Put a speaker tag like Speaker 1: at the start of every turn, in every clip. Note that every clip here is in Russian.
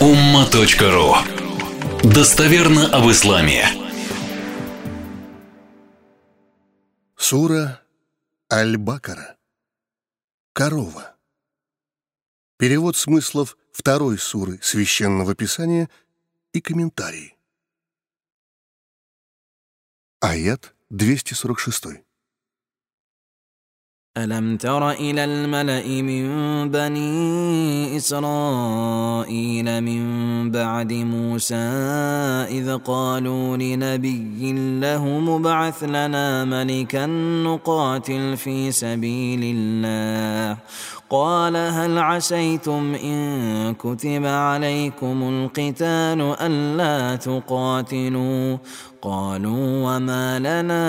Speaker 1: umma.ru Достоверно об исламе.
Speaker 2: Сура Аль-Бакара. Корова. Перевод смыслов второй суры Священного Писания и комментарии. Аят 246.
Speaker 3: ألم تر إلى الملأ من بني إسرائيل من بعد موسى إذ قالوا لنبي له مبعث لنا ملكا نقاتل في سبيل الله قال هل عسيتم إن كتب عليكم القتال ألا تقاتلوا؟ قالوا وما لنا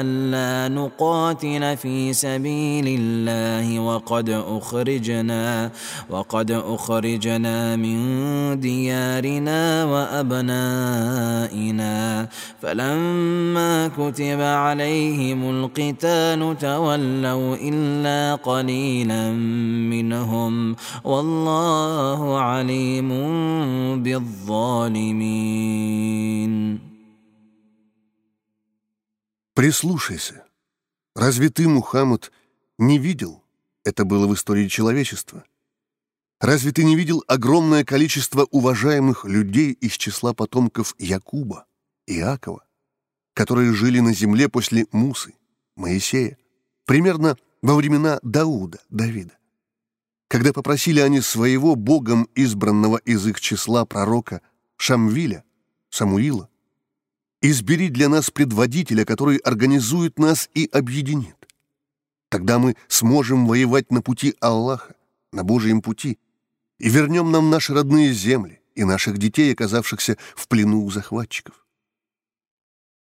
Speaker 3: ألا نقاتل في سبيل الله وقد أخرجنا وقد أخرجنا من ديارنا وأبنائنا. فلما كتب عليهم القتال تولوا إلا قليلا منهم والله عليم بالظالمين
Speaker 2: Прислушайся. Разве ты, Мухаммад, не видел, это было в истории человечества, разве ты не видел огромное количество уважаемых людей из числа потомков Якуба, Иакова, которые жили на земле после Мусы, Моисея, примерно во времена Дауда, Давида? Когда попросили они своего Богом избранного из их числа пророка Шамвиля, Самуила, Избери для нас предводителя, который организует нас и объединит. Тогда мы сможем воевать на пути Аллаха, на Божьем пути, и вернем нам наши родные земли и наших детей, оказавшихся в плену у захватчиков.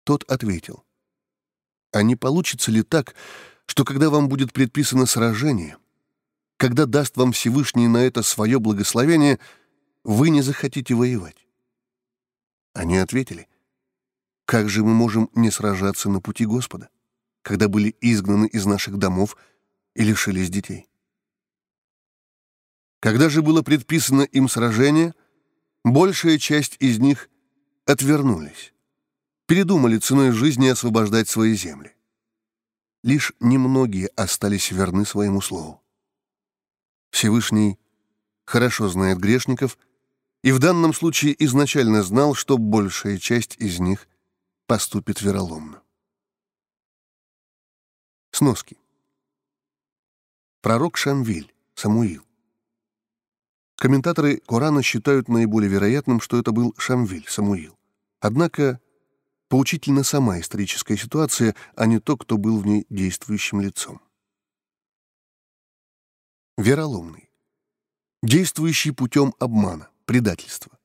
Speaker 2: Тот ответил, а не получится ли так, что когда вам будет предписано сражение, когда даст вам Всевышний на это свое благословение, вы не захотите воевать? Они ответили, как же мы можем не сражаться на пути Господа, когда были изгнаны из наших домов и лишились детей? Когда же было предписано им сражение, большая часть из них отвернулись, передумали ценой жизни освобождать свои земли. Лишь немногие остались верны своему слову. Всевышний хорошо знает грешников и в данном случае изначально знал, что большая часть из них поступит вероломно. Сноски. Пророк Шамвиль, Самуил. Комментаторы Корана считают наиболее вероятным, что это был Шамвиль, Самуил. Однако поучительна сама историческая ситуация, а не то, кто был в ней действующим лицом. Вероломный. Действующий путем обмана, предательства.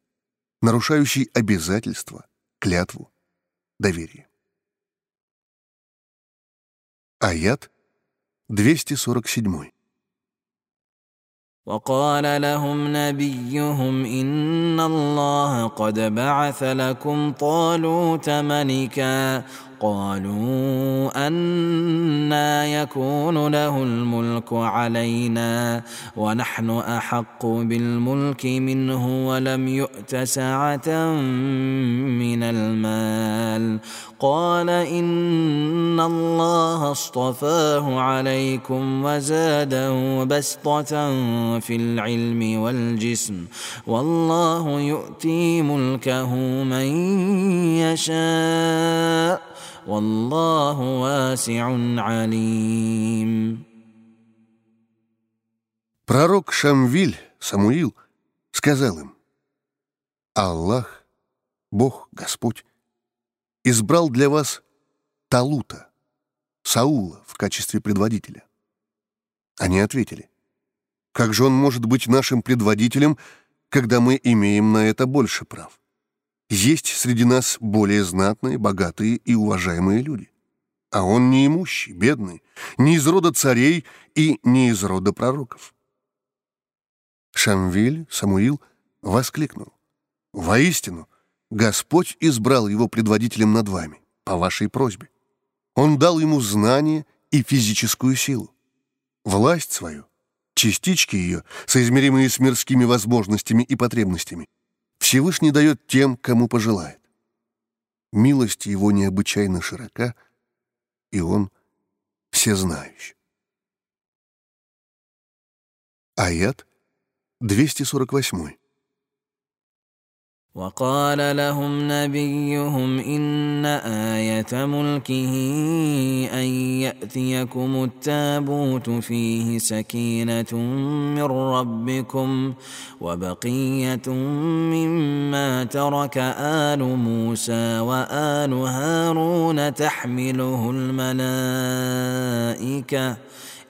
Speaker 2: Нарушающий обязательства, клятву, доверие. Аят 247.
Speaker 3: وقال لهم نبيهم إن الله قد بعث لكم طالوت ملكا. قالوا يكون له الملك علينا ونحن أحق بالملك منه ولم يؤت سعة من المال. قال إن الله اصطفاه عليكم وزاده بسطة في العلم والجسم والله يؤتي ملكه من يشاء. والله واسع عليم
Speaker 2: Пророк Шамвиль, Самуил, сказал им, «Аллах, Бог, Господь, избрал для вас Талута, Саула в качестве предводителя». Они ответили, «Как же он может быть нашим предводителем, когда мы имеем на это больше прав?» Есть среди нас более знатные, богатые и уважаемые люди. А он не имущий, бедный, не из рода царей и не из рода пророков. Шамвиль, Самуил, воскликнул. «Воистину, Господь избрал его предводителем над вами, по вашей просьбе. Он дал ему знание и физическую силу. Власть свою Частички ее, соизмеримые с мирскими возможностями и потребностями, Всевышний дает тем, кому пожелает. Милость его необычайно широка, и он всезнающий. Аят 248.
Speaker 3: وقال لهم نبيهم إن آية ملكه أن يأتيكم التابوت فيه سكينة من ربكم وبقية مما ترك آل موسى وآل هارون تحمله الملائكة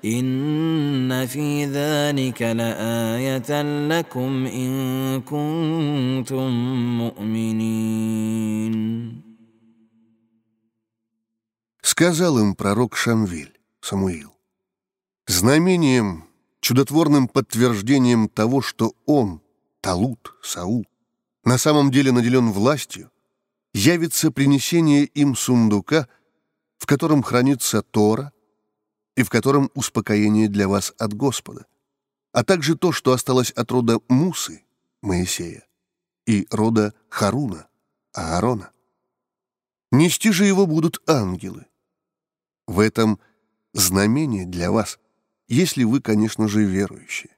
Speaker 3: إن في ذلك لآية لكم إن كنتم مؤمنين
Speaker 2: Сказал им пророк Шамвиль, Самуил, знамением, чудотворным подтверждением того, что он, Талут, Саул, на самом деле наделен властью, явится принесение им сундука, в котором хранится Тора, и в котором успокоение для вас от Господа, а также то, что осталось от рода Мусы, Моисея, и рода Харуна, Аарона. Нести же его будут ангелы. В этом знамение для вас, если вы, конечно же, верующие.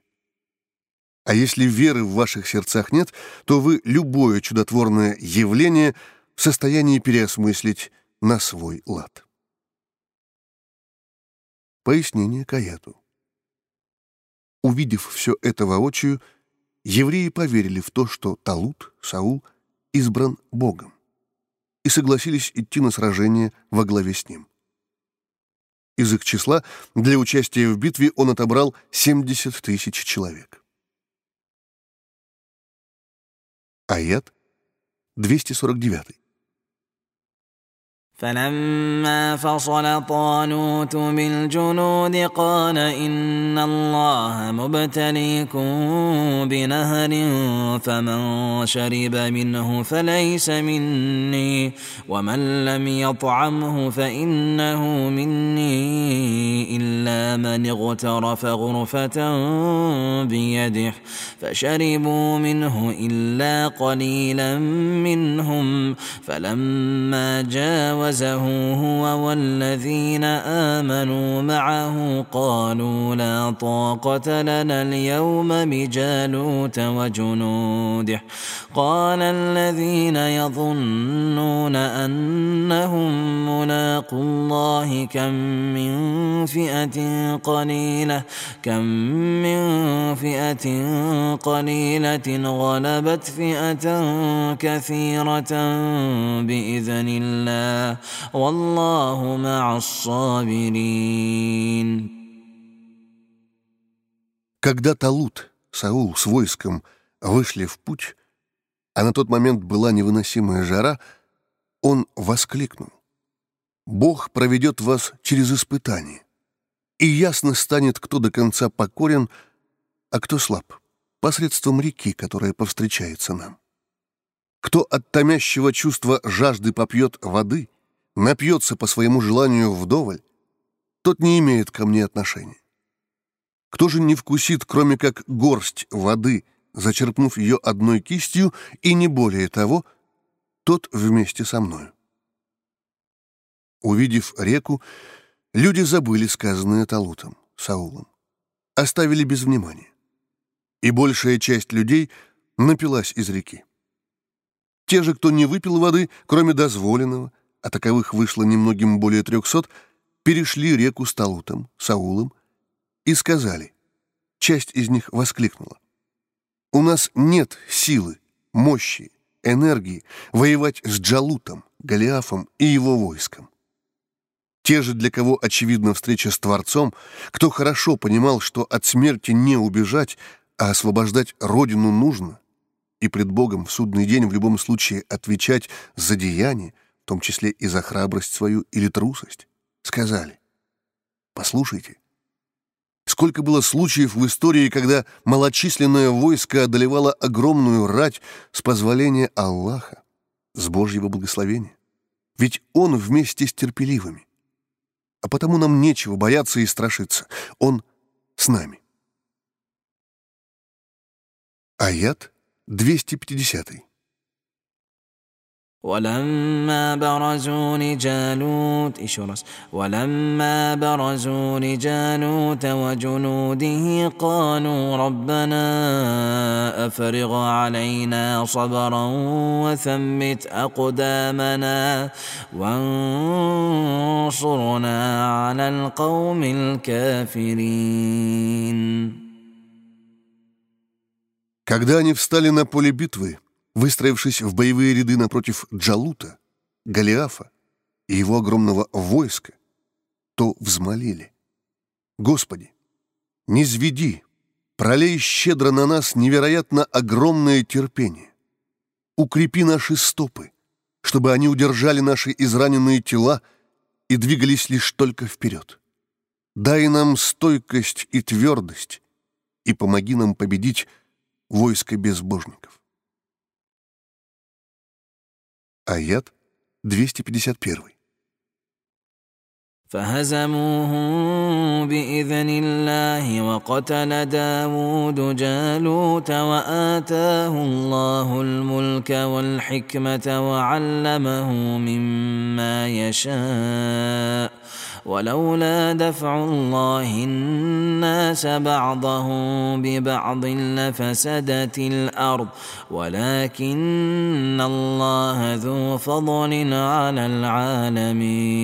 Speaker 2: А если веры в ваших сердцах нет, то вы любое чудотворное явление в состоянии переосмыслить на свой лад. Пояснение к аяту. Увидев все это воочию, евреи поверили в то, что Талут, Саул, избран Богом, и согласились идти на сражение во главе с ним. Из их числа для участия в битве он отобрал 70 тысяч человек. Аят 249.
Speaker 3: فلما فصل طالوت بالجنود قال إن الله مبتليكم بنهر فمن شرب منه فليس مني ومن لم يطعمه فإنه مني إلا من اغترف غرفة بيده فشربوا منه إلا قليلا منهم فلما جاوز جاوزه هو والذين آمنوا معه قالوا لا طاقة لنا اليوم بجالوت وجنوده. قال الذين يظنون أنهم ملاقوا الله كم من فئة قليلة كم من فئة قليلة غلبت فئة كثيرة بإذن الله. والله مع الصابرين
Speaker 2: Когда Талут, Саул с войском вышли в путь, а на тот момент была невыносимая жара, он воскликнул. «Бог проведет вас через испытание, и ясно станет, кто до конца покорен, а кто слаб, посредством реки, которая повстречается нам. Кто от томящего чувства жажды попьет воды, напьется по своему желанию вдоволь, тот не имеет ко мне отношения. Кто же не вкусит, кроме как горсть воды, зачерпнув ее одной кистью, и не более того, тот вместе со мною. Увидев реку, люди забыли сказанное Талутом, Саулом, оставили без внимания. И большая часть людей напилась из реки. Те же, кто не выпил воды, кроме дозволенного, а таковых вышло немногим более трехсот, перешли реку с Талутом, Саулом, и сказали, часть из них воскликнула, «У нас нет силы, мощи, энергии воевать с Джалутом, Голиафом и его войском. Те же, для кого очевидна встреча с Творцом, кто хорошо понимал, что от смерти не убежать, а освобождать Родину нужно, и пред Богом в судный день в любом случае отвечать за деяние, в том числе и за храбрость свою или трусость, сказали, «Послушайте, сколько было случаев в истории, когда малочисленное войско одолевало огромную рать с позволения Аллаха, с Божьего благословения. Ведь Он вместе с терпеливыми. А потому нам нечего бояться и страшиться. Он с нами. Аят 250.
Speaker 3: ولما برزوا لجالوت إشورس ولما برزوا لجالوت وجنوده قالوا ربنا أفرغ علينا صبرا وثبت أقدامنا وانصرنا على القوم الكافرين
Speaker 2: Когда они встали на поле битвы, выстроившись в боевые ряды напротив Джалута, Голиафа и его огромного войска, то взмолили. «Господи, не зведи, пролей щедро на нас невероятно огромное терпение. Укрепи наши стопы, чтобы они удержали наши израненные тела и двигались лишь только вперед. Дай нам стойкость и твердость, и помоги нам победить войско безбожников. Аят 251.
Speaker 3: فهزموهم بإذن الله وقتل داود جالوت وآتاه الله الملك والحكمة وعلمه مما يشاء ولولا دفع الله الناس بعضهم ببعض لفسدت الارض ولكن الله ذو فضل على العالمين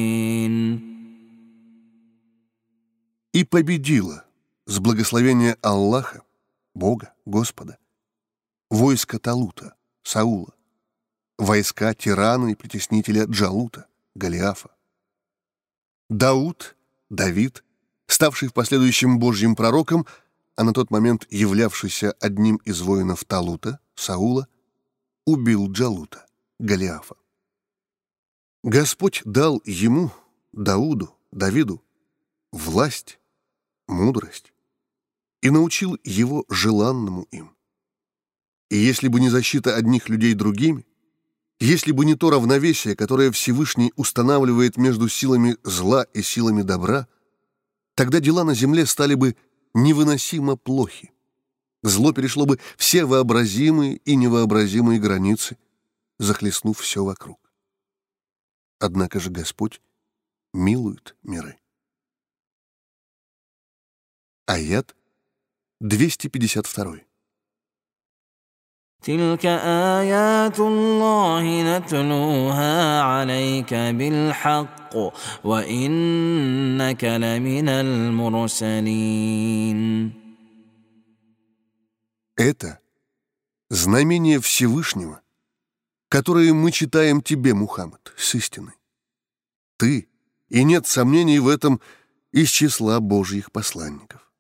Speaker 2: И победила с благословения Аллаха, Бога, Господа, войско Талута, Саула, войска тирана и притеснителя Джалута, Голиафа. Дауд, Давид, ставший в последующем Божьим пророком, а на тот момент являвшийся одним из воинов Талута, Саула, убил Джалута, Голиафа. Господь дал ему, Дауду, Давиду, власть, мудрость и научил его желанному им. И если бы не защита одних людей другими, если бы не то равновесие, которое Всевышний устанавливает между силами зла и силами добра, тогда дела на земле стали бы невыносимо плохи. Зло перешло бы все вообразимые и невообразимые границы, захлестнув все вокруг. Однако же Господь милует миры. Аят 252.
Speaker 3: تلك آيات الله نتلوها عليك بالحق وإنك لمن المرسلين
Speaker 2: Это знамение Всевышнего, которое мы читаем тебе, Мухаммад, с истиной. Ты, и нет сомнений в этом, из числа Божьих посланников.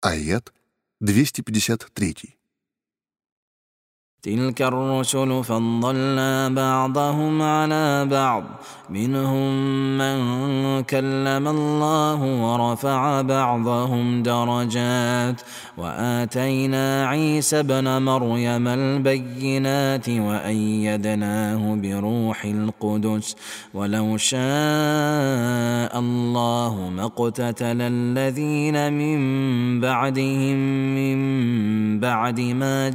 Speaker 2: Аят 253.
Speaker 3: تلك الرسل فضلنا بعضهم على بعض. منهم من كلم الله ورفع بعضهم درجات. واتينا عيسى ابن مريم البينات وايدناه بروح القدس. ولو شاء الله ما اقتتل الذين من بعدهم من بعد ما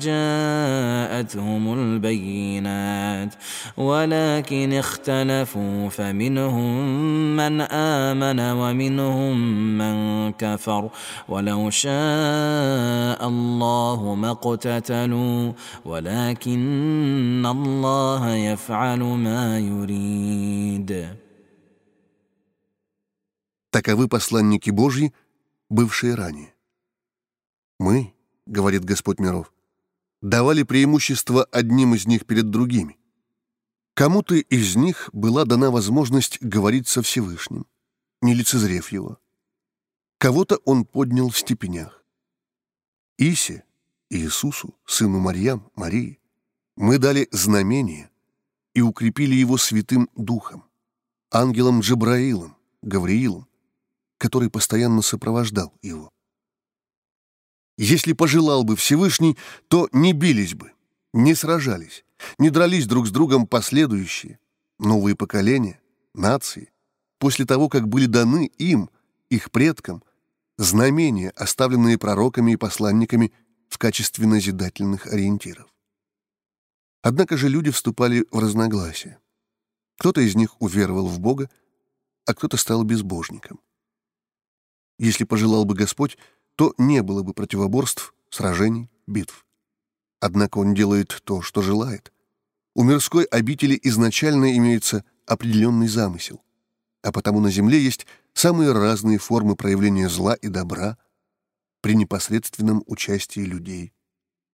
Speaker 3: جاءتهم البينات ولكن اختلفوا فمنهم من امن ومنهم من كفر ولو شاء الله ما اقتتلوا ولكن الله يفعل ما يريد
Speaker 2: Таковы посланники Божьи, бывшие ранее. Мы, говорит Господь миров, давали преимущество одним из них перед другими. Кому-то из них была дана возможность говорить со Всевышним, не лицезрев его. Кого-то он поднял в степенях. Исе, Иисусу, сыну Марьям, Марии, мы дали знамение и укрепили его святым духом, ангелом Джабраилом, Гавриилом, который постоянно сопровождал его. Если пожелал бы Всевышний, то не бились бы, не сражались, не дрались друг с другом последующие, новые поколения, нации, после того, как были даны им, их предкам, знамения, оставленные пророками и посланниками в качестве назидательных ориентиров. Однако же люди вступали в разногласия. Кто-то из них уверовал в Бога, а кто-то стал безбожником. Если пожелал бы Господь, то не было бы противоборств, сражений, битв. Однако Он делает то, что желает. У мирской обители изначально имеется определенный замысел, а потому на земле есть самые разные формы проявления зла и добра при непосредственном участии людей,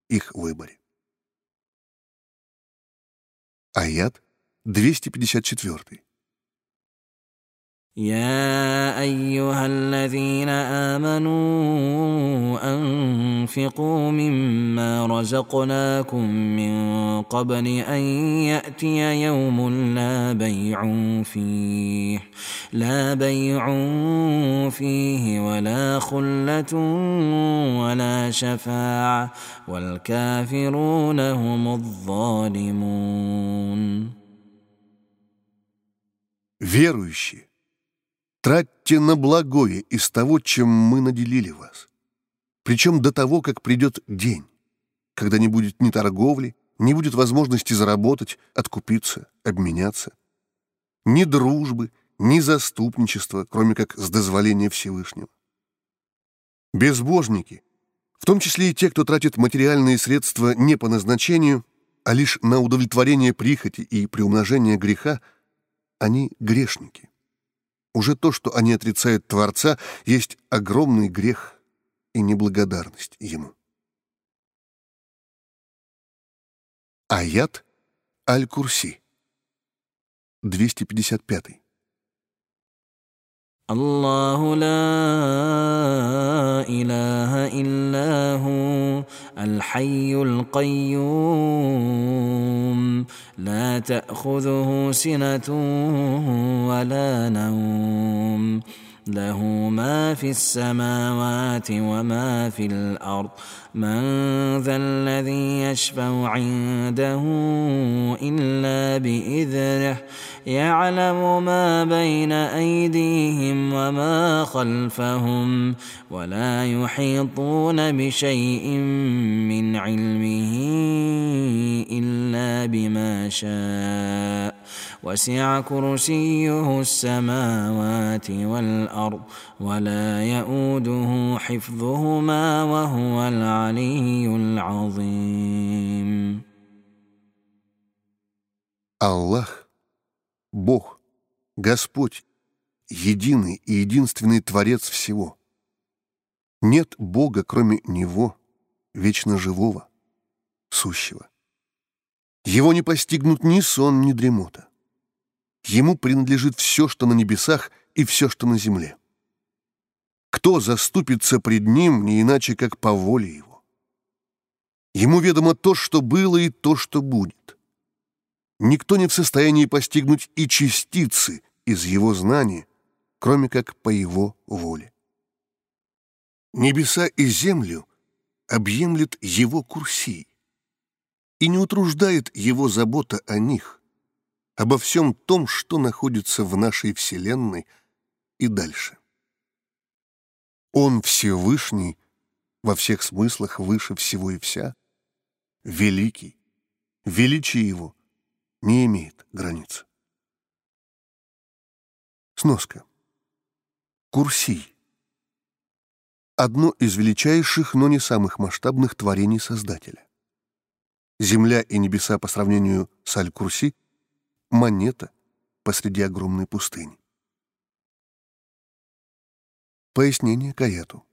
Speaker 2: их выборе. Аят 254.
Speaker 3: يا ايها الذين امنوا انفقوا مما رزقناكم من قبل ان ياتي يوم لا بيع فيه لا بيع فيه ولا خله ولا شفاعه والكافرون هم الظالمون
Speaker 2: Верующие Тратьте на благое из того, чем мы наделили вас. Причем до того, как придет день, когда не будет ни торговли, не будет возможности заработать, откупиться, обменяться. Ни дружбы, ни заступничества, кроме как с дозволения Всевышнего. Безбожники, в том числе и те, кто тратит материальные средства не по назначению, а лишь на удовлетворение прихоти и приумножение греха, они грешники. Уже то, что они отрицают Творца, есть огромный грех и неблагодарность Ему. Аят Аль-Курси 255
Speaker 3: الله لا إله إلا هو الحي القيوم. لا تأخذه سنة ولا نوم. له ما في السماوات وما في الأرض. من ذا الذي يشفع عنده إلا بإذنه يعلم ما بين أيديهم وما خلفهم ولا يحيطون بشيء من علمه إلا بما شاء. وسع كرسيه السماوات والارض ولا يئوده حفظهما وهو العلي العظيم
Speaker 2: Аллах, Бог, Господь, единый и единственный Творец всего. Нет Бога, кроме Него, вечно живого, сущего. Его не постигнут ни сон, ни дремота. Ему принадлежит все, что на небесах, и все, что на земле. Кто заступится пред ним, не иначе, как по воле его? Ему ведомо то, что было, и то, что будет. Никто не в состоянии постигнуть и частицы из его знания, кроме как по его воле. Небеса и землю объемлет его курсий, и не утруждает его забота о них обо всем том, что находится в нашей Вселенной и дальше. Он Всевышний, во всех смыслах выше всего и вся, великий, величие Его не имеет границ. Сноска. Курсий. Одно из величайших, но не самых масштабных творений Создателя. Земля и небеса по сравнению с Аль-Курси — монета посреди огромной пустыни. Пояснение к аяту.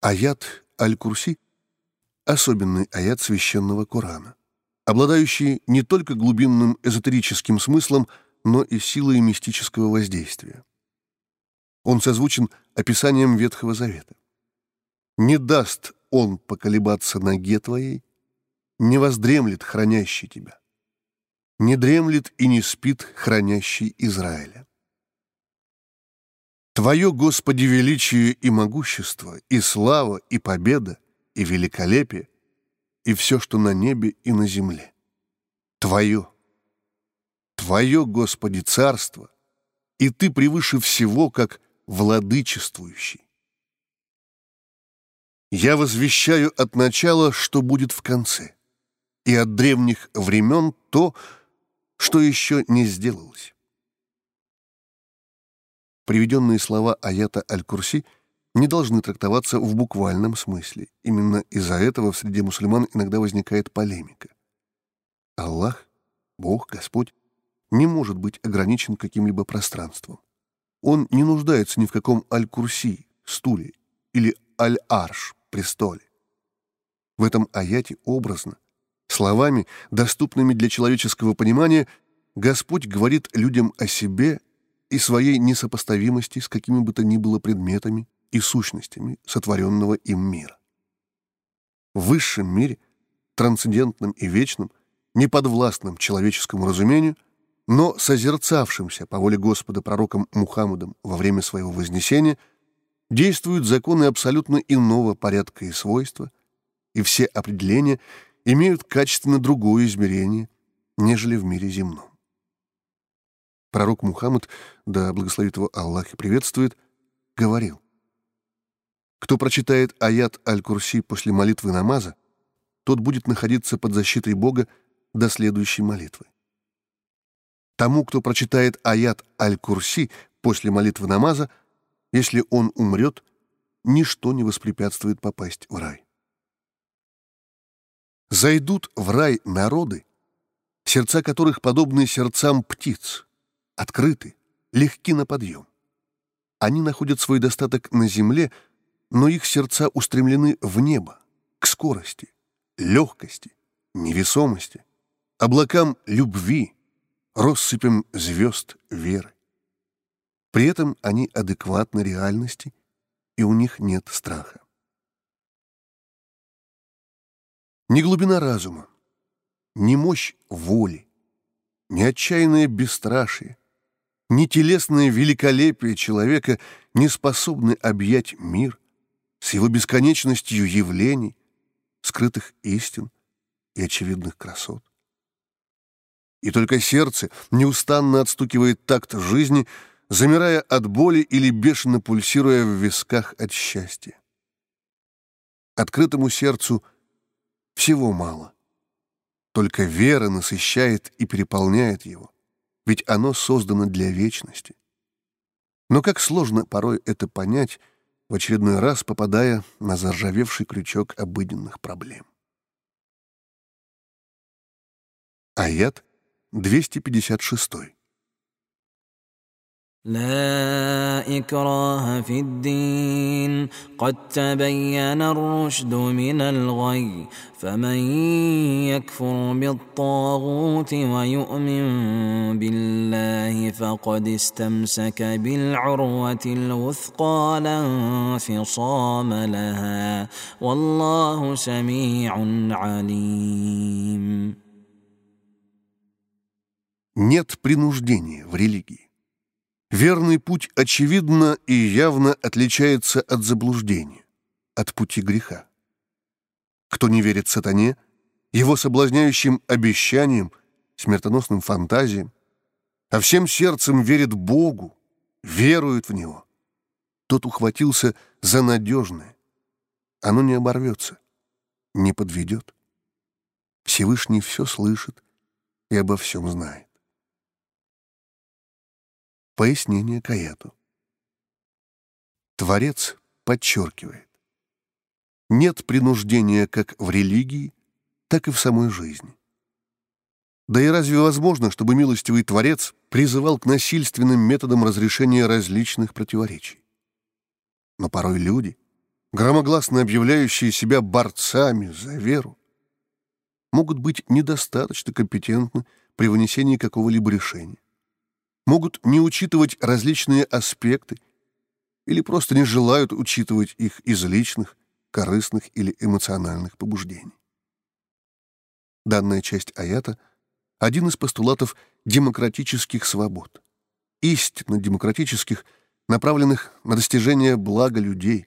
Speaker 2: Аят Аль-Курси — особенный аят священного Корана, обладающий не только глубинным эзотерическим смыслом, но и силой мистического воздействия. Он созвучен описанием Ветхого Завета. «Не даст он поколебаться ноге твоей, не воздремлет хранящий тебя не дремлет и не спит хранящий Израиля. Твое, Господи, величие и могущество, и слава, и победа, и великолепие, и все, что на небе и на земле. Твое. Твое, Господи, царство, и Ты превыше всего, как владычествующий. Я возвещаю от начала, что будет в конце, и от древних времен то, что еще не сделалось. Приведенные слова аята Аль-Курси не должны трактоваться в буквальном смысле. Именно из-за этого в среде мусульман иногда возникает полемика. Аллах, Бог, Господь, не может быть ограничен каким-либо пространством. Он не нуждается ни в каком Аль-Курси, стуле, или Аль-Арш, престоле. В этом аяте образно, словами, доступными для человеческого понимания, Господь говорит людям о себе и своей несопоставимости с какими бы то ни было предметами и сущностями сотворенного им мира. В высшем мире, трансцендентном и вечном, неподвластном человеческому разумению, но созерцавшимся по воле Господа пророком Мухаммадом во время своего вознесения – действуют законы абсолютно иного порядка и свойства, и все определения имеют качественно другое измерение, нежели в мире земном. Пророк Мухаммад, да благословит его Аллах и приветствует, говорил, «Кто прочитает аят Аль-Курси после молитвы намаза, тот будет находиться под защитой Бога до следующей молитвы. Тому, кто прочитает аят Аль-Курси после молитвы намаза, если он умрет, ничто не воспрепятствует попасть в рай. Зайдут в рай народы, сердца которых подобны сердцам птиц, открыты, легки на подъем. Они находят свой достаток на земле, но их сердца устремлены в небо, к скорости, легкости, невесомости, облакам любви, россыпям звезд веры. При этом они адекватны реальности, и у них нет страха. Ни глубина разума, ни мощь воли, ни отчаянное бесстрашие, ни телесное великолепие человека не способны объять мир с его бесконечностью явлений, скрытых истин и очевидных красот. И только сердце неустанно отстукивает такт жизни — замирая от боли или бешено пульсируя в висках от счастья. Открытому сердцу всего мало. Только вера насыщает и переполняет его, ведь оно создано для вечности. Но как сложно порой это понять, в очередной раз попадая на заржавевший крючок обыденных проблем. Аят 256.
Speaker 3: لا إكراه في الدين قد تبين الرشد من الغي فمن يكفر بالطاغوت ويؤمن بالله فقد استمسك بالعروة الوثقى لا انفصام لها والله سميع عليم
Speaker 2: Нет принуждения в религии. Верный путь очевидно и явно отличается от заблуждения, от пути греха. Кто не верит сатане, его соблазняющим обещаниям, смертоносным фантазиям, а всем сердцем верит Богу, верует в Него, тот ухватился за надежное. Оно не оборвется, не подведет. Всевышний все слышит и обо всем знает. Пояснение к аяту. Творец подчеркивает. Нет принуждения как в религии, так и в самой жизни. Да и разве возможно, чтобы милостивый Творец призывал к насильственным методам разрешения различных противоречий? Но порой люди, громогласно объявляющие себя борцами за веру, могут быть недостаточно компетентны при вынесении какого-либо решения могут не учитывать различные аспекты или просто не желают учитывать их из личных, корыстных или эмоциональных побуждений. Данная часть аята — один из постулатов демократических свобод, истинно демократических, направленных на достижение блага людей,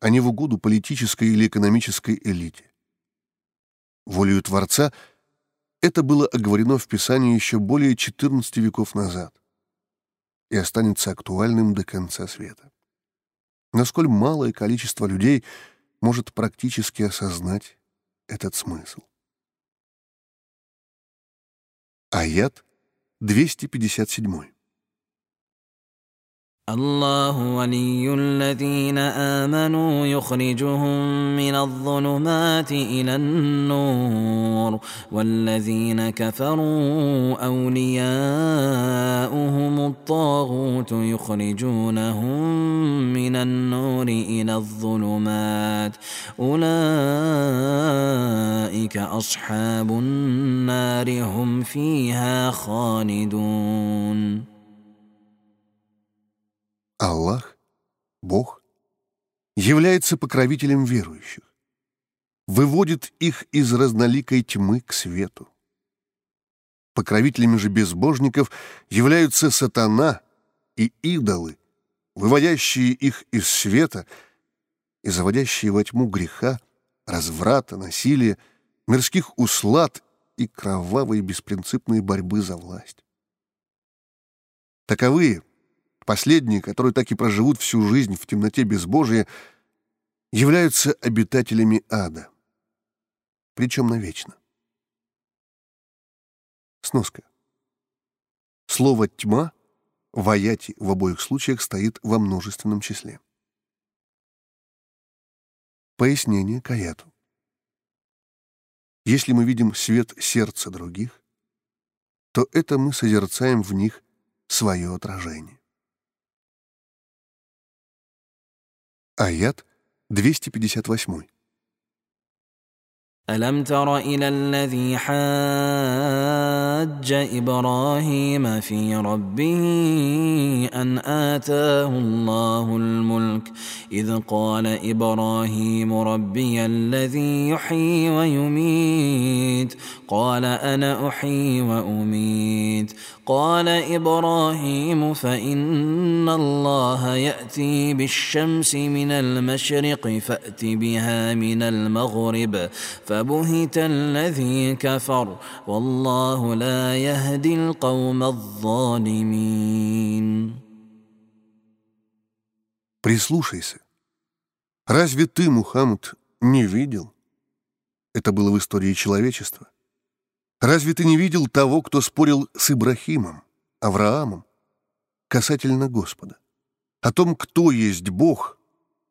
Speaker 2: а не в угоду политической или экономической элите. Волею Творца это было оговорено в Писании еще более 14 веков назад и останется актуальным до конца света. Насколько малое количество людей может практически осознать этот смысл. Аят 257.
Speaker 3: الله ولي الذين آمنوا يخرجهم من الظلمات إلى النور والذين كفروا أولياؤهم الطاغوت يخرجونهم من النور إلى الظلمات. أولئك أصحاب النار هم فيها خالدون.
Speaker 2: Аллах, Бог, является покровителем верующих, выводит их из разноликой тьмы к свету. Покровителями же безбожников являются сатана и идолы, выводящие их из света и заводящие во тьму греха, разврата, насилия, мирских услад и кровавой беспринципной борьбы за власть. Таковые — Последние, которые так и проживут всю жизнь в темноте безбожия, являются обитателями ада, причем навечно. Сноска. Слово «тьма» в аяте в обоих случаях стоит во множественном числе. Пояснение к аяту. Если мы видим свет сердца других, то это мы созерцаем в них свое отражение. Аят 258.
Speaker 3: ألم تر إلى الذي حاج إبراهيم في ربه أن آتاه الله الملك إذ قال إبراهيم ربي الذي يحيي ويميت قال أنا أحيي وأميت قال إبراهيم فإن الله يأتي بالشمس من المشرق فأت بها من المغرب فبهت الذي كفر والله لا يهدي القوم الظالمين
Speaker 2: Прислушайся. Разве ты, Мухаммад, не видел? Это было в истории человечества. Разве ты не видел того, кто спорил с Ибрахимом, Авраамом, касательно Господа? О том, кто есть Бог,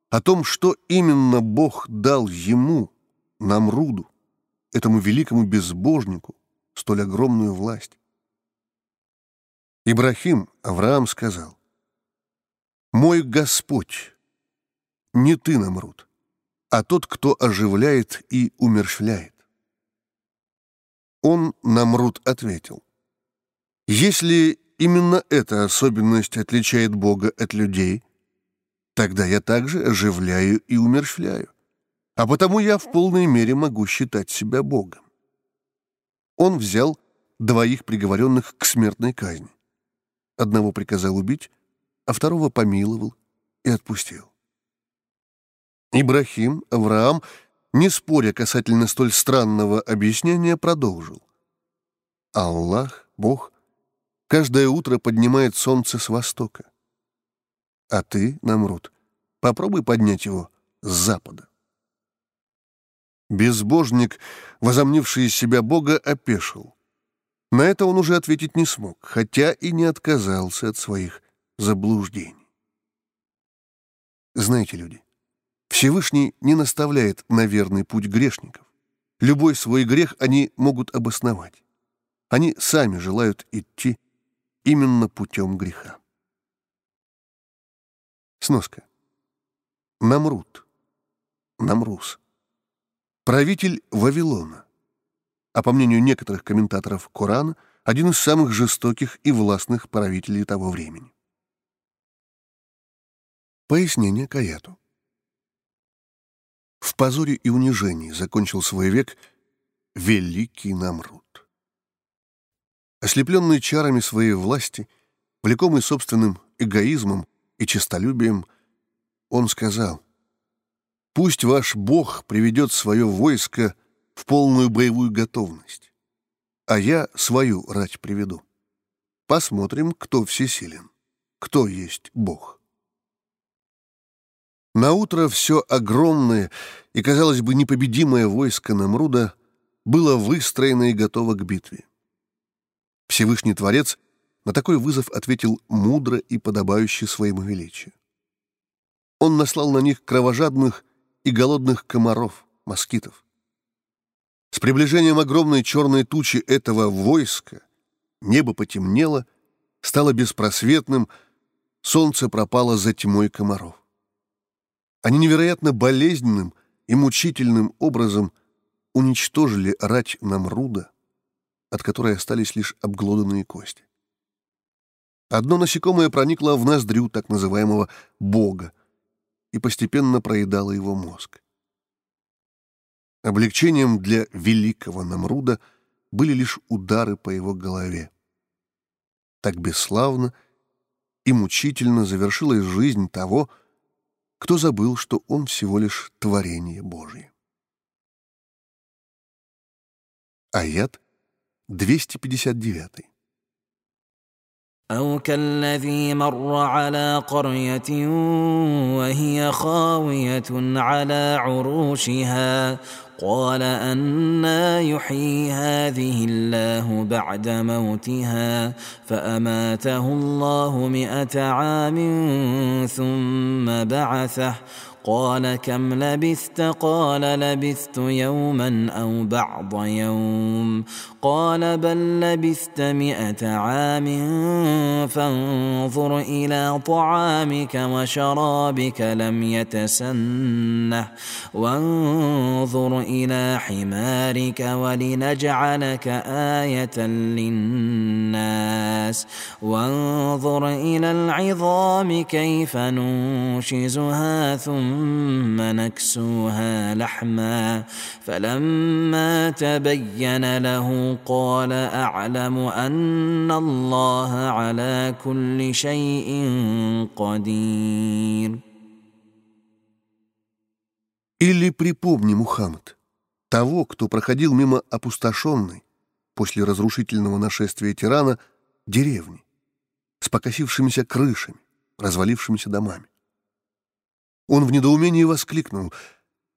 Speaker 2: о том, что именно Бог дал ему, Намруду, этому великому безбожнику, столь огромную власть. Ибрахим, Авраам сказал, «Мой Господь, не ты, Намруд, а тот, кто оживляет и умерщвляет. Он, Намруд, ответил, «Если именно эта особенность отличает Бога от людей, тогда я также оживляю и умерщвляю, а потому я в полной мере могу считать себя Богом». Он взял двоих приговоренных к смертной казни. Одного приказал убить, а второго помиловал и отпустил. Ибрахим, Авраам не споря касательно столь странного объяснения, продолжил. Аллах, Бог, каждое утро поднимает солнце с востока. А ты, Намруд, попробуй поднять его с запада. Безбожник, возомнивший из себя Бога, опешил. На это он уже ответить не смог, хотя и не отказался от своих заблуждений. Знаете, люди, Всевышний не наставляет на верный путь грешников. Любой свой грех они могут обосновать. Они сами желают идти именно путем греха. Сноска. Намрут. Намрус. Правитель Вавилона. А по мнению некоторых комментаторов Корана, один из самых жестоких и властных правителей того времени. Пояснение к аяту. В позоре и унижении закончил свой век великий Намруд. Ослепленный чарами своей власти, влекомый собственным эгоизмом и честолюбием, он сказал, «Пусть ваш Бог приведет свое войско в полную боевую готовность, а я свою рать приведу. Посмотрим, кто всесилен». кто есть Бог. Наутро все огромное и, казалось бы, непобедимое войско Намруда было выстроено и готово к битве. Всевышний Творец на такой вызов ответил мудро и подобающе своему величию. Он наслал на них кровожадных и голодных комаров, москитов. С приближением огромной черной тучи этого войска небо потемнело, стало беспросветным, солнце пропало за тьмой комаров. Они невероятно болезненным и мучительным образом уничтожили рать Намруда, от которой остались лишь обглоданные кости. Одно насекомое проникло в ноздрю так называемого «бога» и постепенно проедало его мозг. Облегчением для великого Намруда были лишь удары по его голове. Так бесславно и мучительно завершилась жизнь того, кто забыл, что он всего лишь творение Божье. Аят 259.
Speaker 3: أو كالذي مر على قرية وهي خاوية على عروشها قال أنا يحيي هذه الله بعد موتها فأماته الله مئة عام ثم بعثه قال كم لبثت؟ قال لبثت يوما أو بعض يوم. قال بل لبثت مئة عام فانظر إلى طعامك وشرابك لم يتسنه. وانظر إلى حمارك ولنجعلك آية للناس. وانظر إلى العظام كيف ننشزها ثم ثم نكسوها لحما فلما تبين له قال اعلم ان الله على كل شيء قدير
Speaker 2: Или припомни, Мухаммад, того, кто проходил мимо опустошенной после разрушительного нашествия тирана деревни с покосившимися крышами, развалившимися домами. Он в недоумении воскликнул.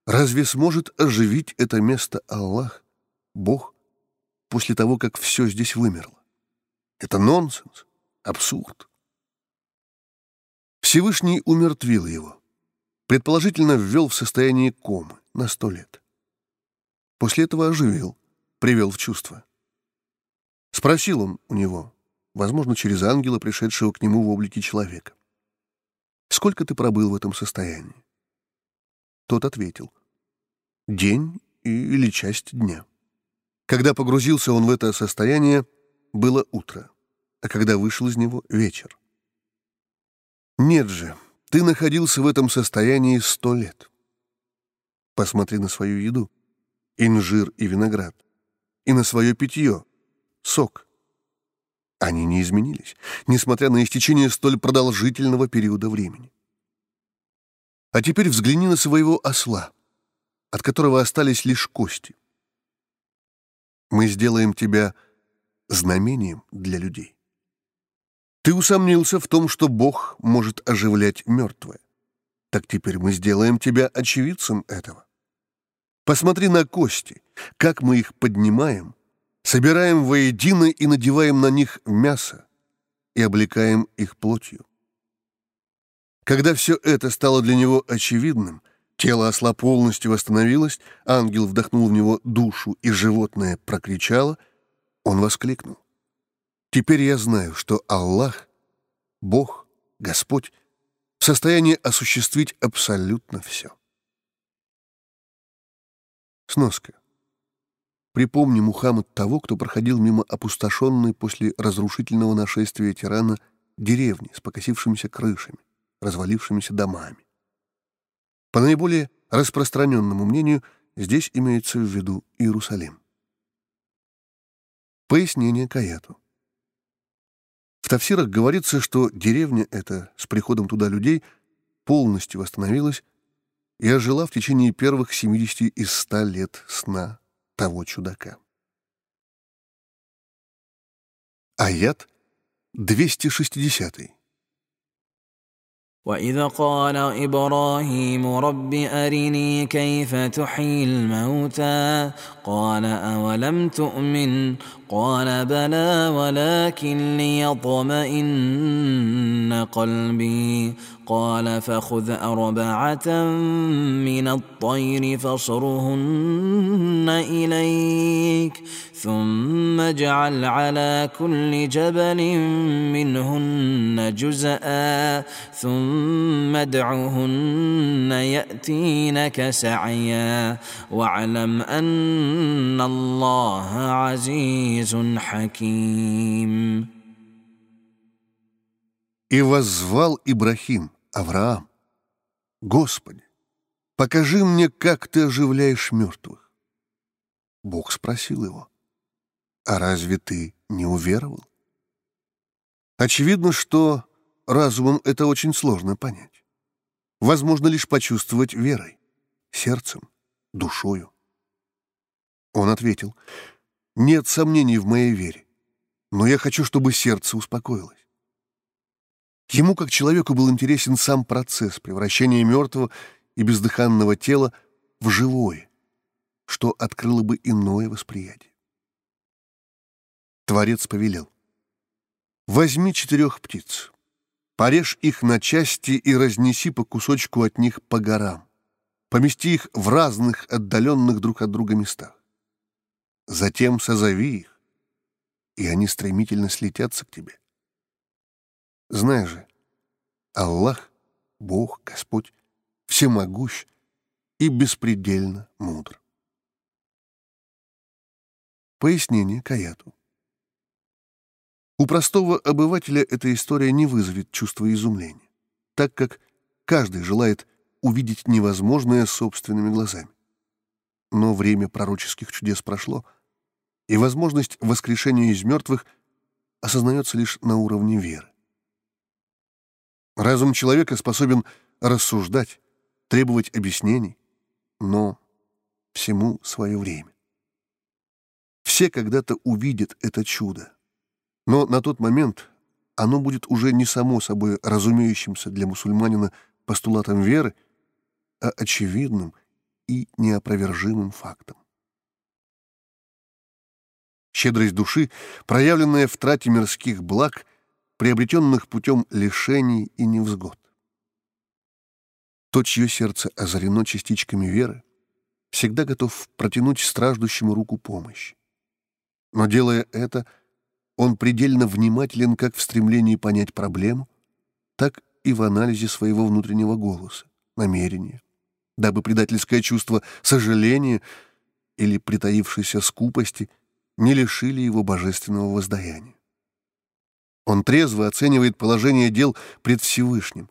Speaker 2: «Разве сможет оживить это место Аллах, Бог, после того, как все здесь вымерло? Это нонсенс, абсурд». Всевышний умертвил его, предположительно ввел в состояние комы на сто лет. После этого оживил, привел в чувство. Спросил он у него, возможно, через ангела, пришедшего к нему в облике человека. Сколько ты пробыл в этом состоянии? Тот ответил. День или часть дня. Когда погрузился он в это состояние, было утро, а когда вышел из него — вечер. Нет же, ты находился в этом состоянии сто лет. Посмотри на свою еду, инжир и виноград, и на свое питье, сок. Они не изменились, несмотря на истечение столь продолжительного периода времени. А теперь взгляни на своего осла, от которого остались лишь кости. Мы сделаем тебя знамением для людей. Ты усомнился в том, что Бог может оживлять мертвое. Так теперь мы сделаем тебя очевидцем этого. Посмотри на кости, как мы их поднимаем, собираем воедино и надеваем на них мясо и облекаем их плотью. Когда все это стало для него очевидным, тело осла полностью восстановилось, ангел вдохнул в него душу, и животное прокричало, он воскликнул. «Теперь я знаю, что Аллах, Бог, Господь, в состоянии осуществить абсолютно все». Сноска. Припомни, Мухаммад, того, кто проходил мимо опустошенной после разрушительного нашествия тирана деревни с покосившимися крышами развалившимися домами. По наиболее распространенному мнению, здесь имеется в виду Иерусалим. Пояснение к аяту. В Тавсирах говорится, что деревня эта с приходом туда людей полностью восстановилась и ожила в течение первых 70 из 100 лет сна того чудака. Аят 260.
Speaker 3: واذ قال ابراهيم رب ارني كيف تحيي الموتى قال اولم تؤمن قال بلى ولكن ليطمئن قلبي. قال فخذ أربعة من الطير فاصرهن إليك ثم اجعل على كل جبل منهن جزءا ثم ادعهن يأتينك سعيا. واعلم أن الله عزيز حكيم
Speaker 2: И воззвал Ибрахим, Авраам, «Господи, покажи мне, как ты оживляешь мертвых». Бог спросил его, «А разве ты не уверовал?» Очевидно, что разумом это очень сложно понять. Возможно лишь почувствовать верой, сердцем, душою. Он ответил, «Нет сомнений в моей вере, но я хочу, чтобы сердце успокоилось. Ему, как человеку, был интересен сам процесс превращения мертвого и бездыханного тела в живое, что открыло бы иное восприятие. Творец повелел. «Возьми четырех птиц, порежь их на части и разнеси по кусочку от них по горам, помести их в разных отдаленных друг от друга местах. Затем созови их, и они стремительно слетятся к тебе. Знай же, Аллах, Бог, Господь, всемогущ и беспредельно мудр. Пояснение к аяту. У простого обывателя эта история не вызовет чувства изумления, так как каждый желает увидеть невозможное собственными глазами. Но время пророческих чудес прошло, и возможность воскрешения из мертвых осознается лишь на уровне веры. Разум человека способен рассуждать, требовать объяснений, но всему свое время. Все когда-то увидят это чудо, но на тот момент оно будет уже не само собой разумеющимся для мусульманина постулатом веры, а очевидным и неопровержимым фактом. Щедрость души, проявленная в трате мирских благ — приобретенных путем лишений и невзгод. Тот, чье сердце озарено частичками веры, всегда готов протянуть страждущему руку помощи. Но делая это, он предельно внимателен как в стремлении понять проблему, так и в анализе своего внутреннего голоса, намерения, дабы предательское чувство сожаления или притаившейся скупости не лишили его божественного воздаяния. Он трезво оценивает положение дел пред Всевышним,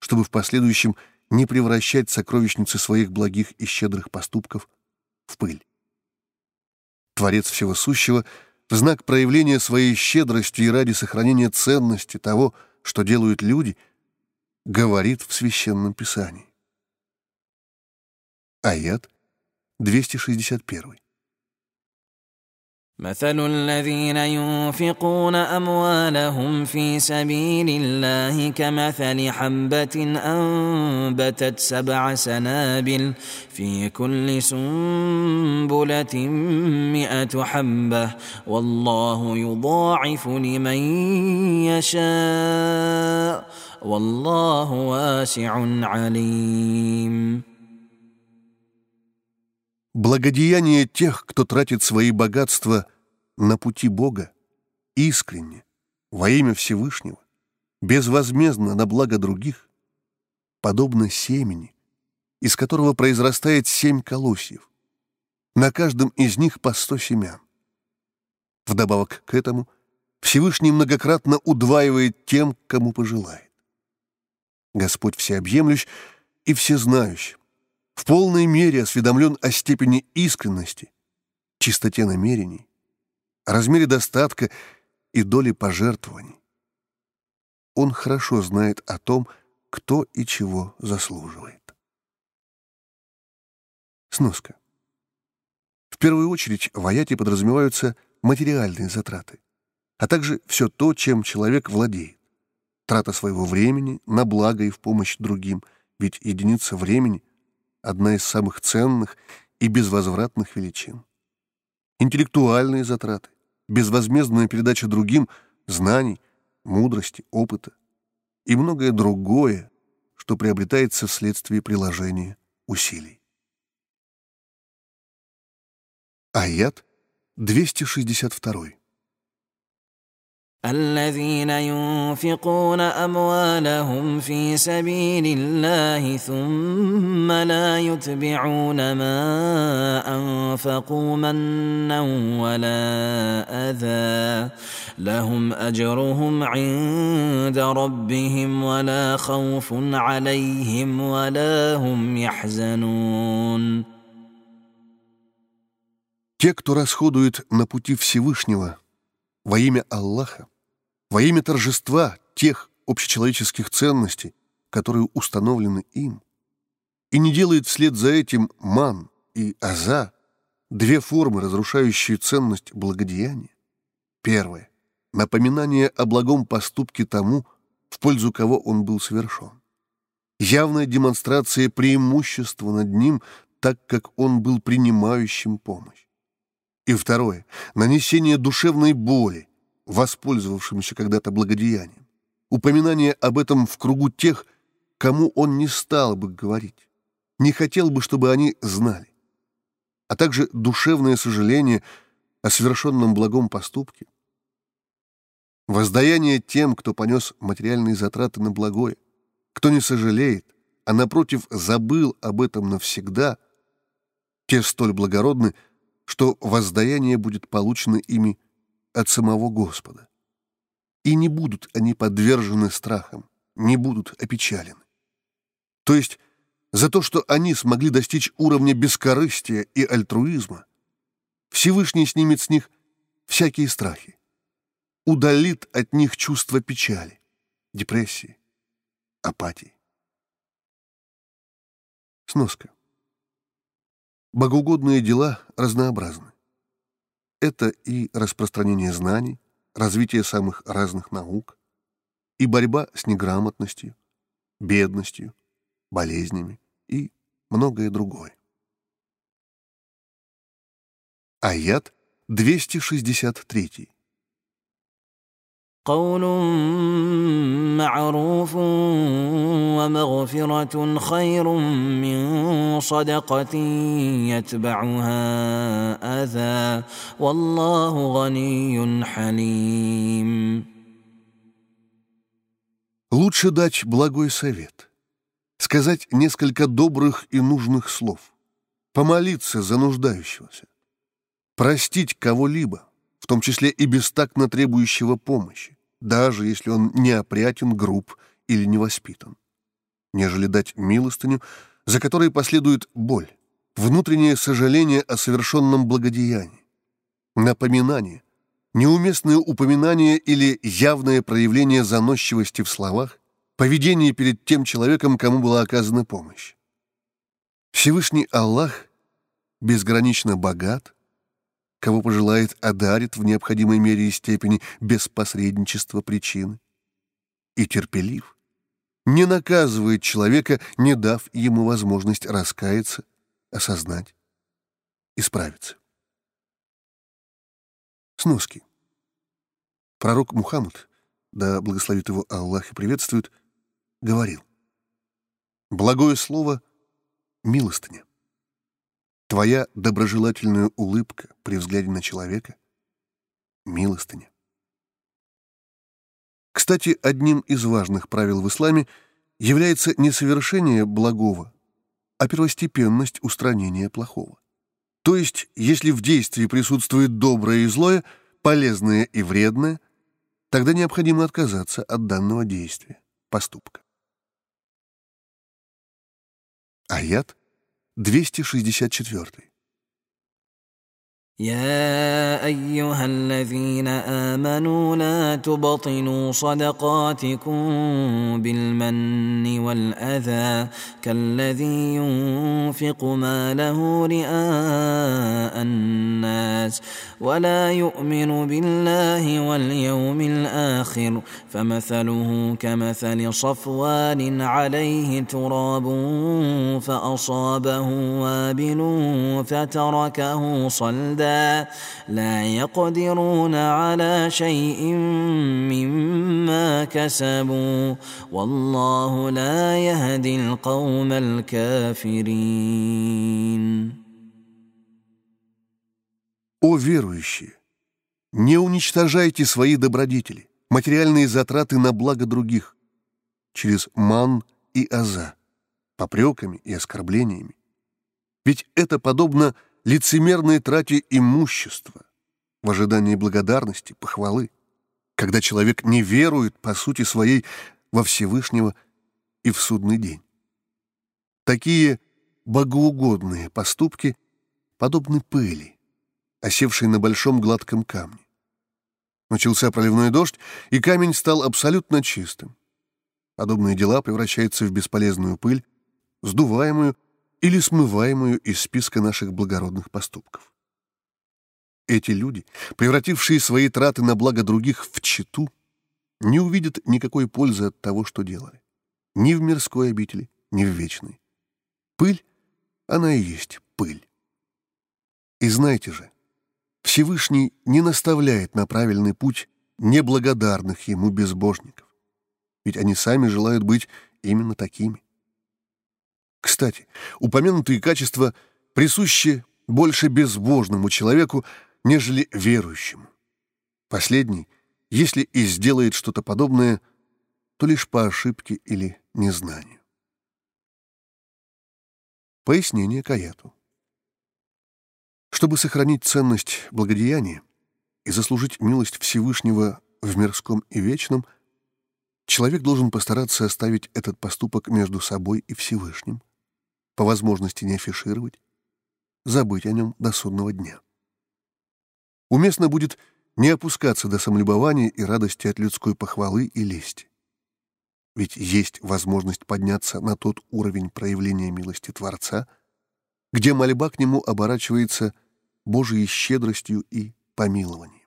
Speaker 2: чтобы в последующем не превращать сокровищницы своих благих и щедрых поступков в пыль. Творец Всего Сущего в знак проявления своей щедрости и ради сохранения ценности того, что делают люди, говорит в Священном Писании. Аят 261.
Speaker 3: مثل الذين ينفقون اموالهم في سبيل الله كمثل حبه انبتت سبع سنابل في كل سنبله مئه حبه والله يضاعف لمن يشاء والله واسع عليم
Speaker 2: Благодеяние тех, кто тратит свои богатства на пути Бога, искренне, во имя Всевышнего, безвозмездно на благо других, подобно семени, из которого произрастает семь колосьев, на каждом из них по сто семян. Вдобавок к этому Всевышний многократно удваивает тем, кому пожелает. Господь всеобъемлющ и всезнающий, в полной мере осведомлен о степени искренности, чистоте намерений, о размере достатка и доли пожертвований. Он хорошо знает о том, кто и чего заслуживает. Сноска. В первую очередь в аяте подразумеваются материальные затраты, а также все то, чем человек владеет. трата своего времени на благо и в помощь другим, ведь единица времени — одна из самых ценных и безвозвратных величин. Интеллектуальные затраты, безвозмездная передача другим знаний, мудрости, опыта и многое другое, что приобретается вследствие приложения усилий. Аят 262.
Speaker 3: الذين ينفقون اموالهم في سبيل الله ثم لا يتبعون ما انفقوا منا ولا اذى لهم اجرهم عند ربهم ولا خوف عليهم ولا هم يحزنون
Speaker 2: Те, кто расходует на пути Всевышнего во имя Аллаха, во имя торжества тех общечеловеческих ценностей, которые установлены им, и не делает вслед за этим ман и аза, две формы, разрушающие ценность благодеяния. Первое — напоминание о благом поступке тому, в пользу кого он был совершен. Явная демонстрация преимущества над ним, так как он был принимающим помощь. И второе — нанесение душевной боли, воспользовавшемуся когда-то благодеянием. Упоминание об этом в кругу тех, кому он не стал бы говорить, не хотел бы, чтобы они знали. А также душевное сожаление о совершенном благом поступке. Воздаяние тем, кто понес материальные затраты на благое, кто не сожалеет, а напротив забыл об этом навсегда, те столь благородны, что воздаяние будет получено ими от самого Господа. И не будут они подвержены страхам, не будут опечалены. То есть за то, что они смогли достичь уровня бескорыстия и альтруизма, Всевышний снимет с них всякие страхи, удалит от них чувство печали, депрессии, апатии. Сноска. Богоугодные дела разнообразны. Это и распространение знаний, развитие самых разных наук, и борьба с неграмотностью, бедностью, болезнями и многое другое. Аят 263.
Speaker 3: قول معروف ومغفرة خير من صدقة يتبعها أذى والله غني حليم
Speaker 2: Лучше дать благой совет, сказать несколько добрых и нужных слов, помолиться за нуждающегося, простить кого-либо, в том числе и бестактно требующего помощи, даже если он неопрятен, груб или невоспитан, нежели дать милостыню, за которой последует боль, внутреннее сожаление о совершенном благодеянии, напоминание, неуместное упоминание или явное проявление заносчивости в словах, поведение перед тем человеком, кому была оказана помощь. Всевышний Аллах безгранично богат, кого пожелает, одарит в необходимой мере и степени без посредничества причины. И терпелив, не наказывает человека, не дав ему возможность раскаяться, осознать, исправиться. Сноски. Пророк Мухаммад, да благословит его Аллах и приветствует, говорил, «Благое слово — милостыня. Твоя доброжелательная улыбка при взгляде на человека — милостыня. Кстати, одним из важных правил в исламе является не совершение благого, а первостепенность устранения плохого. То есть, если в действии присутствует доброе и злое, полезное и вредное, тогда необходимо отказаться от данного действия, поступка. Аят 264.
Speaker 3: يا أيها الذين آمنوا لا تبطلوا صدقاتكم بالمن والأذى كالذي ينفق ماله رئاء الناس ولا يؤمن بالله واليوم الآخر فمثله كمثل صفوان عليه تراب فأصابه وابل فتركه صلدا لا يقدرون على شيء مما كسبوا والله لا يهدي القوم الكافرين
Speaker 2: О верующие! Не уничтожайте свои добродетели, материальные затраты на благо других, через ман и аза, попреками и оскорблениями. Ведь это подобно лицемерной трате имущества в ожидании благодарности, похвалы, когда человек не верует по сути своей во Всевышнего и в судный день. Такие богоугодные поступки подобны пыли, осевшей на большом гладком камне. Начался проливной дождь, и камень стал абсолютно чистым. Подобные дела превращаются в бесполезную пыль, сдуваемую или смываемую из списка наших благородных поступков. Эти люди, превратившие свои траты на благо других в читу, не увидят никакой пользы от того, что делали. Ни в мирской обители, ни в вечной. Пыль, она и есть пыль. И знайте же, Всевышний не наставляет на правильный путь неблагодарных ему безбожников, ведь они сами желают быть именно такими. Кстати, упомянутые качества присущи больше безбожному человеку, нежели верующему. Последний, если и сделает что-то подобное, то лишь по ошибке или незнанию. Пояснение к аяту. Чтобы сохранить ценность благодеяния и заслужить милость Всевышнего в мирском и вечном, человек должен постараться оставить этот поступок между собой и Всевышним, по возможности не афишировать, забыть о нем до судного дня. Уместно будет не опускаться до самолюбования и радости от людской похвалы и лести. Ведь есть возможность подняться на тот уровень проявления милости Творца, где мольба к нему оборачивается Божией щедростью и помилованием.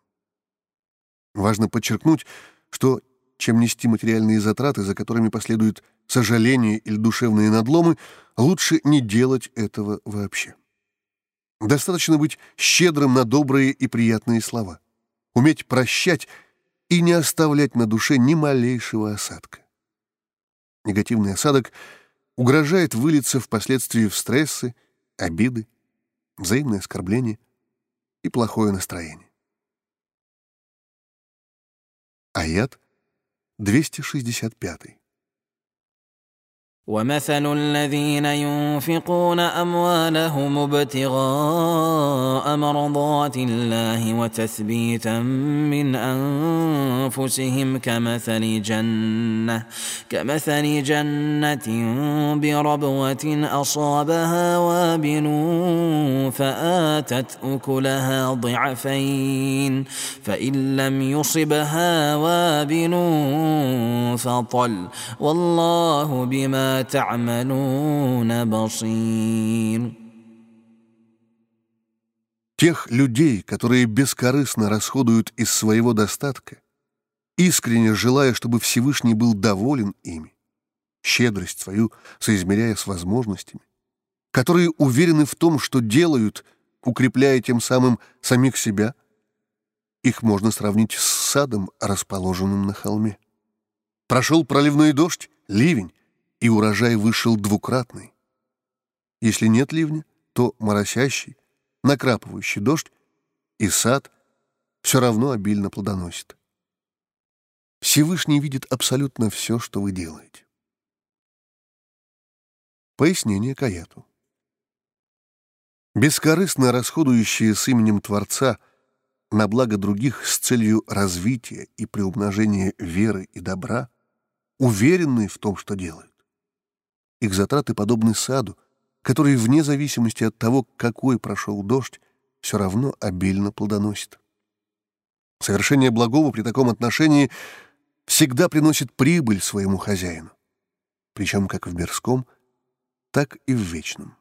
Speaker 2: Важно подчеркнуть, что чем нести материальные затраты, за которыми последует сожаление или душевные надломы, лучше не делать этого вообще. Достаточно быть щедрым на добрые и приятные слова, уметь прощать и не оставлять на душе ни малейшего осадка. Негативный осадок угрожает вылиться впоследствии в стрессы, обиды, взаимное оскорбление и плохое настроение. Аят 265.
Speaker 3: ومثل الذين ينفقون أموالهم ابتغاء مرضات الله وتثبيتا من أنفسهم كمثل جنة كمثل جنة بربوة أصابها وابل فآتت أكلها ضعفين فإن لم يصبها وابل فطل والله بما تعملون بصير
Speaker 2: Тех людей, которые бескорыстно расходуют из своего достатка, искренне желая, чтобы Всевышний был доволен ими, щедрость свою соизмеряя с возможностями, которые уверены в том, что делают, укрепляя тем самым самих себя, их можно сравнить с садом, расположенным на холме. Прошел проливной дождь, ливень, и урожай вышел двукратный. Если нет ливня, то моросящий, накрапывающий дождь и сад все равно обильно плодоносит. Всевышний видит абсолютно все, что вы делаете. Пояснение к аяту. Бескорыстно расходующие с именем Творца на благо других с целью развития и приумножения веры и добра, уверенные в том, что делают, их затраты подобны саду, который, вне зависимости от того, какой прошел дождь, все равно обильно плодоносит. Совершение благого при таком отношении всегда приносит прибыль своему хозяину, причем как в мирском, так и в вечном.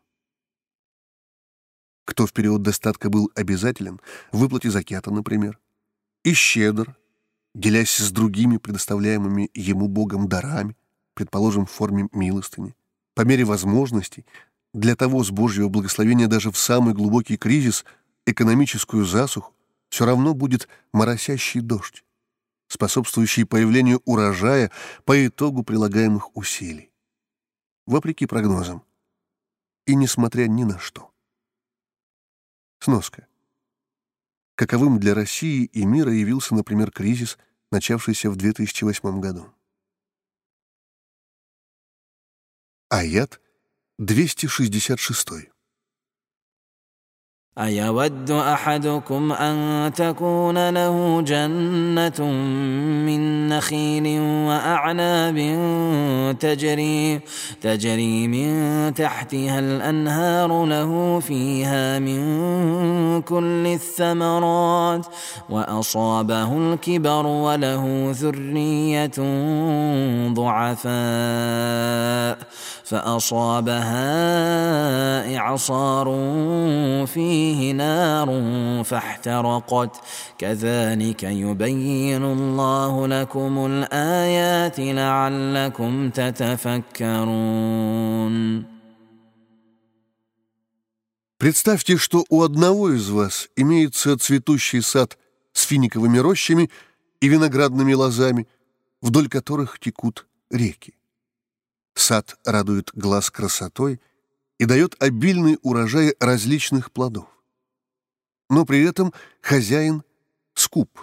Speaker 2: Кто в период достатка был обязателен, выплате закята, например, и щедр, делясь с другими предоставляемыми ему Богом дарами, предположим, в форме милостыни, по мере возможностей, для того с Божьего благословения даже в самый глубокий кризис, экономическую засуху, все равно будет моросящий дождь, способствующий появлению урожая по итогу прилагаемых усилий. Вопреки прогнозам. И несмотря ни на что. Сноска. Каковым для России и мира явился, например, кризис, начавшийся в 2008 году. Аят 266.
Speaker 3: أيود أحدكم أن تكون له جنة من نخيل وأعناب تجري تجري من تحتها الأنهار له فيها من كل الثمرات وأصابه الكبر وله ذرية ضعفاء فأصابها إعصار فيه نار فاحترقت كذلك يبين الله لكم الآيات لعلكم تتفكرون
Speaker 2: Представьте, что у одного из вас имеется цветущий сад с финиковыми рощами и виноградными лозами, вдоль которых текут реки. Сад радует глаз красотой и дает обильный урожай различных плодов. Но при этом хозяин скуп.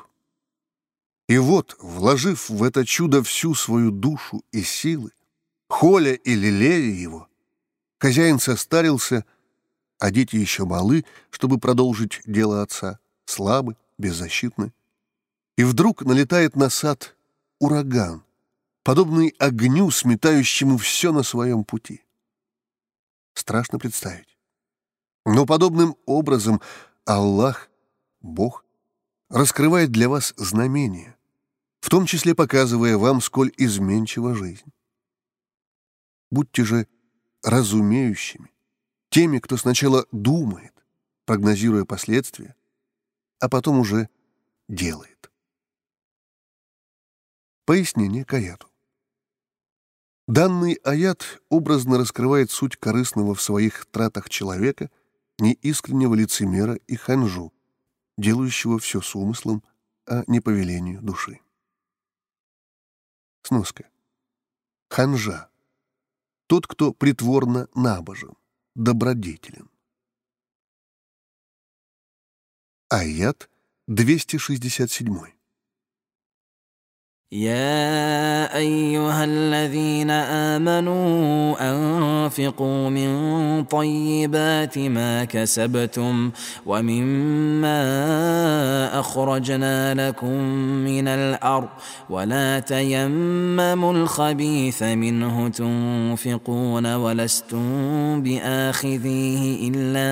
Speaker 2: И вот, вложив в это чудо всю свою душу и силы, холя и лелея его, хозяин состарился, а дети еще малы, чтобы продолжить дело отца, слабы, беззащитны. И вдруг налетает на сад ураган, подобный огню, сметающему все на своем пути. Страшно представить. Но подобным образом Аллах, Бог, раскрывает для вас знамения, в том числе показывая вам, сколь изменчива жизнь. Будьте же разумеющими, теми, кто сначала думает, прогнозируя последствия, а потом уже делает. Пояснение к аяту. Данный аят образно раскрывает суть корыстного в своих тратах человека, неискреннего лицемера и ханжу, делающего все с умыслом, а не по велению души. Сноска. Ханжа. Тот, кто притворно набожен, добродетелен. Аят 267.
Speaker 3: يا أيها الذين آمنوا أنفقوا من طيبات ما كسبتم ومما أخرجنا لكم من الأرض ولا تيمموا الخبيث منه تنفقون ولستم بآخذيه إلا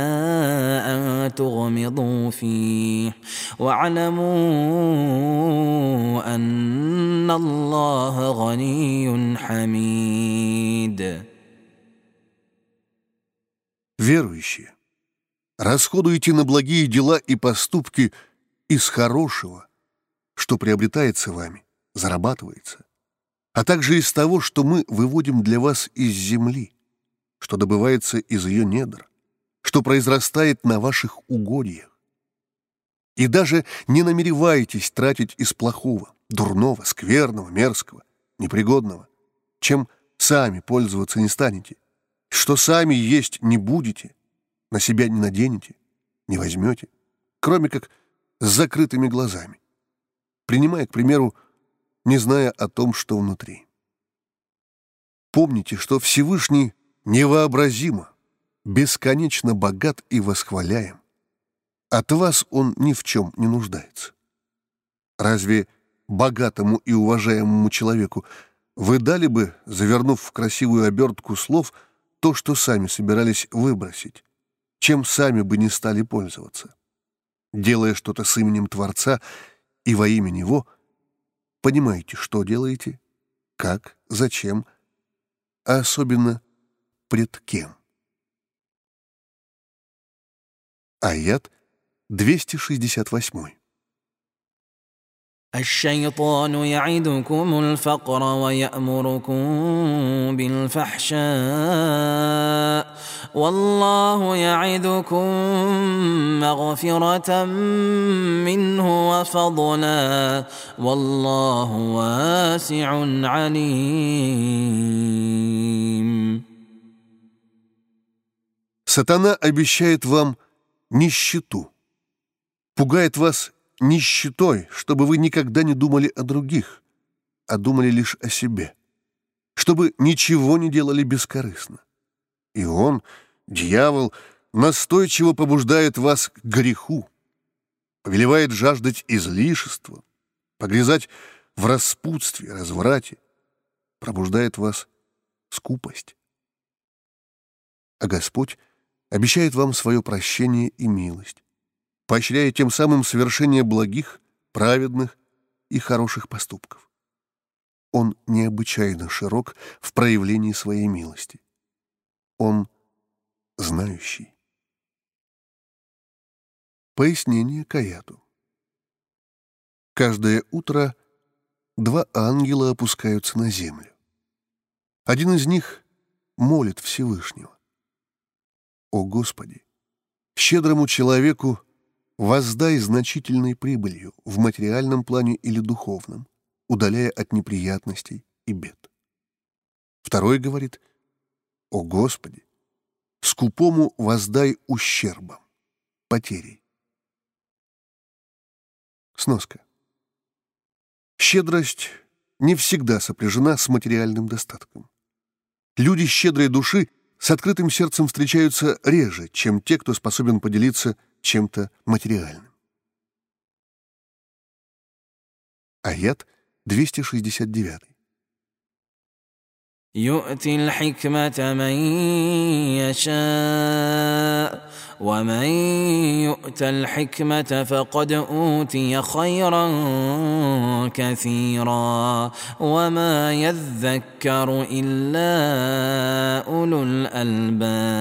Speaker 3: أن تغمضوا فيه واعلموا أن إن الله غني حميد
Speaker 2: Верующие, расходуйте на благие дела и поступки из хорошего, что приобретается вами, зарабатывается, а также из того, что мы выводим для вас из земли, что добывается из ее недр, что произрастает на ваших угодьях. И даже не намеревайтесь тратить из плохого, дурного, скверного, мерзкого, непригодного, чем сами пользоваться не станете, что сами есть не будете, на себя не наденете, не возьмете, кроме как с закрытыми глазами, принимая, к примеру, не зная о том, что внутри. Помните, что Всевышний невообразимо, бесконечно богат и восхваляем. От вас он ни в чем не нуждается. Разве богатому и уважаемому человеку, вы дали бы, завернув в красивую обертку слов, то, что сами собирались выбросить, чем сами бы не стали пользоваться. делая что-то с именем Творца и во имя Него, понимаете, что делаете, как, зачем, а особенно пред кем. Аят 268.
Speaker 3: الشيطان يعدكم الفقر ويأمركم بالفحشاء والله يعدكم مغفرة منه وفضلا والله واسع عليم
Speaker 2: Сатана обещает вам нищету, пугает вас нищетой, чтобы вы никогда не думали о других, а думали лишь о себе, чтобы ничего не делали бескорыстно. И он, дьявол, настойчиво побуждает вас к греху, повелевает жаждать излишества, погрязать в распутстве, разврате, пробуждает вас скупость. А Господь обещает вам свое прощение и милость, поощряя тем самым совершение благих, праведных и хороших поступков. Он необычайно широк в проявлении своей милости. Он знающий. Пояснение Каяту. Каждое утро два ангела опускаются на землю. Один из них молит Всевышнего. «О Господи, щедрому человеку воздай значительной прибылью в материальном плане или духовном, удаляя от неприятностей и бед». Второй говорит — о Господи, скупому воздай ущербом, потерей. Сноска. Щедрость не всегда сопряжена с материальным достатком. Люди щедрой души с открытым сердцем встречаются реже, чем те, кто способен поделиться чем-то материальным. Аят 269.
Speaker 3: يؤتي الحكمة من يشاء ومن يؤت الحكمة فقد أوتي خيرا كثيرا وما يذكر إلا أولو الألباب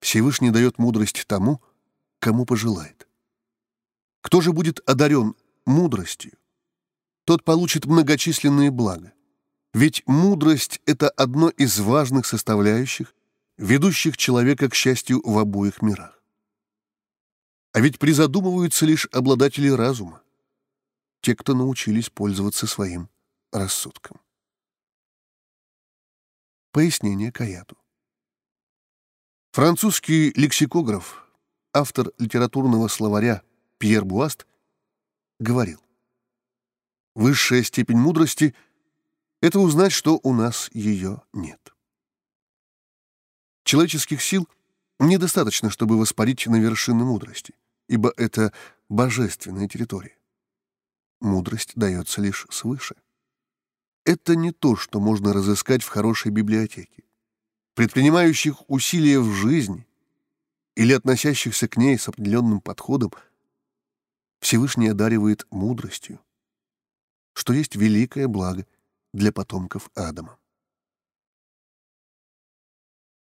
Speaker 2: Всевышний дает мудрость тому, кому пожелает. Кто же будет одарен мудростью, Тот получит многочисленные блага. Ведь мудрость — это одно из важных составляющих, ведущих человека к счастью в обоих мирах. А ведь призадумываются лишь обладатели разума, те, кто научились пользоваться своим рассудком. Пояснение Каяту. Французский лексикограф, автор литературного словаря Пьер Буаст, говорил, Высшая степень мудрости — это узнать, что у нас ее нет. Человеческих сил недостаточно, чтобы воспарить на вершины мудрости, ибо это божественная территория. Мудрость дается лишь свыше. Это не то, что можно разыскать в хорошей библиотеке. Предпринимающих усилия в жизни или относящихся к ней с определенным подходом Всевышний одаривает мудростью, что есть великое благо для потомков Адама.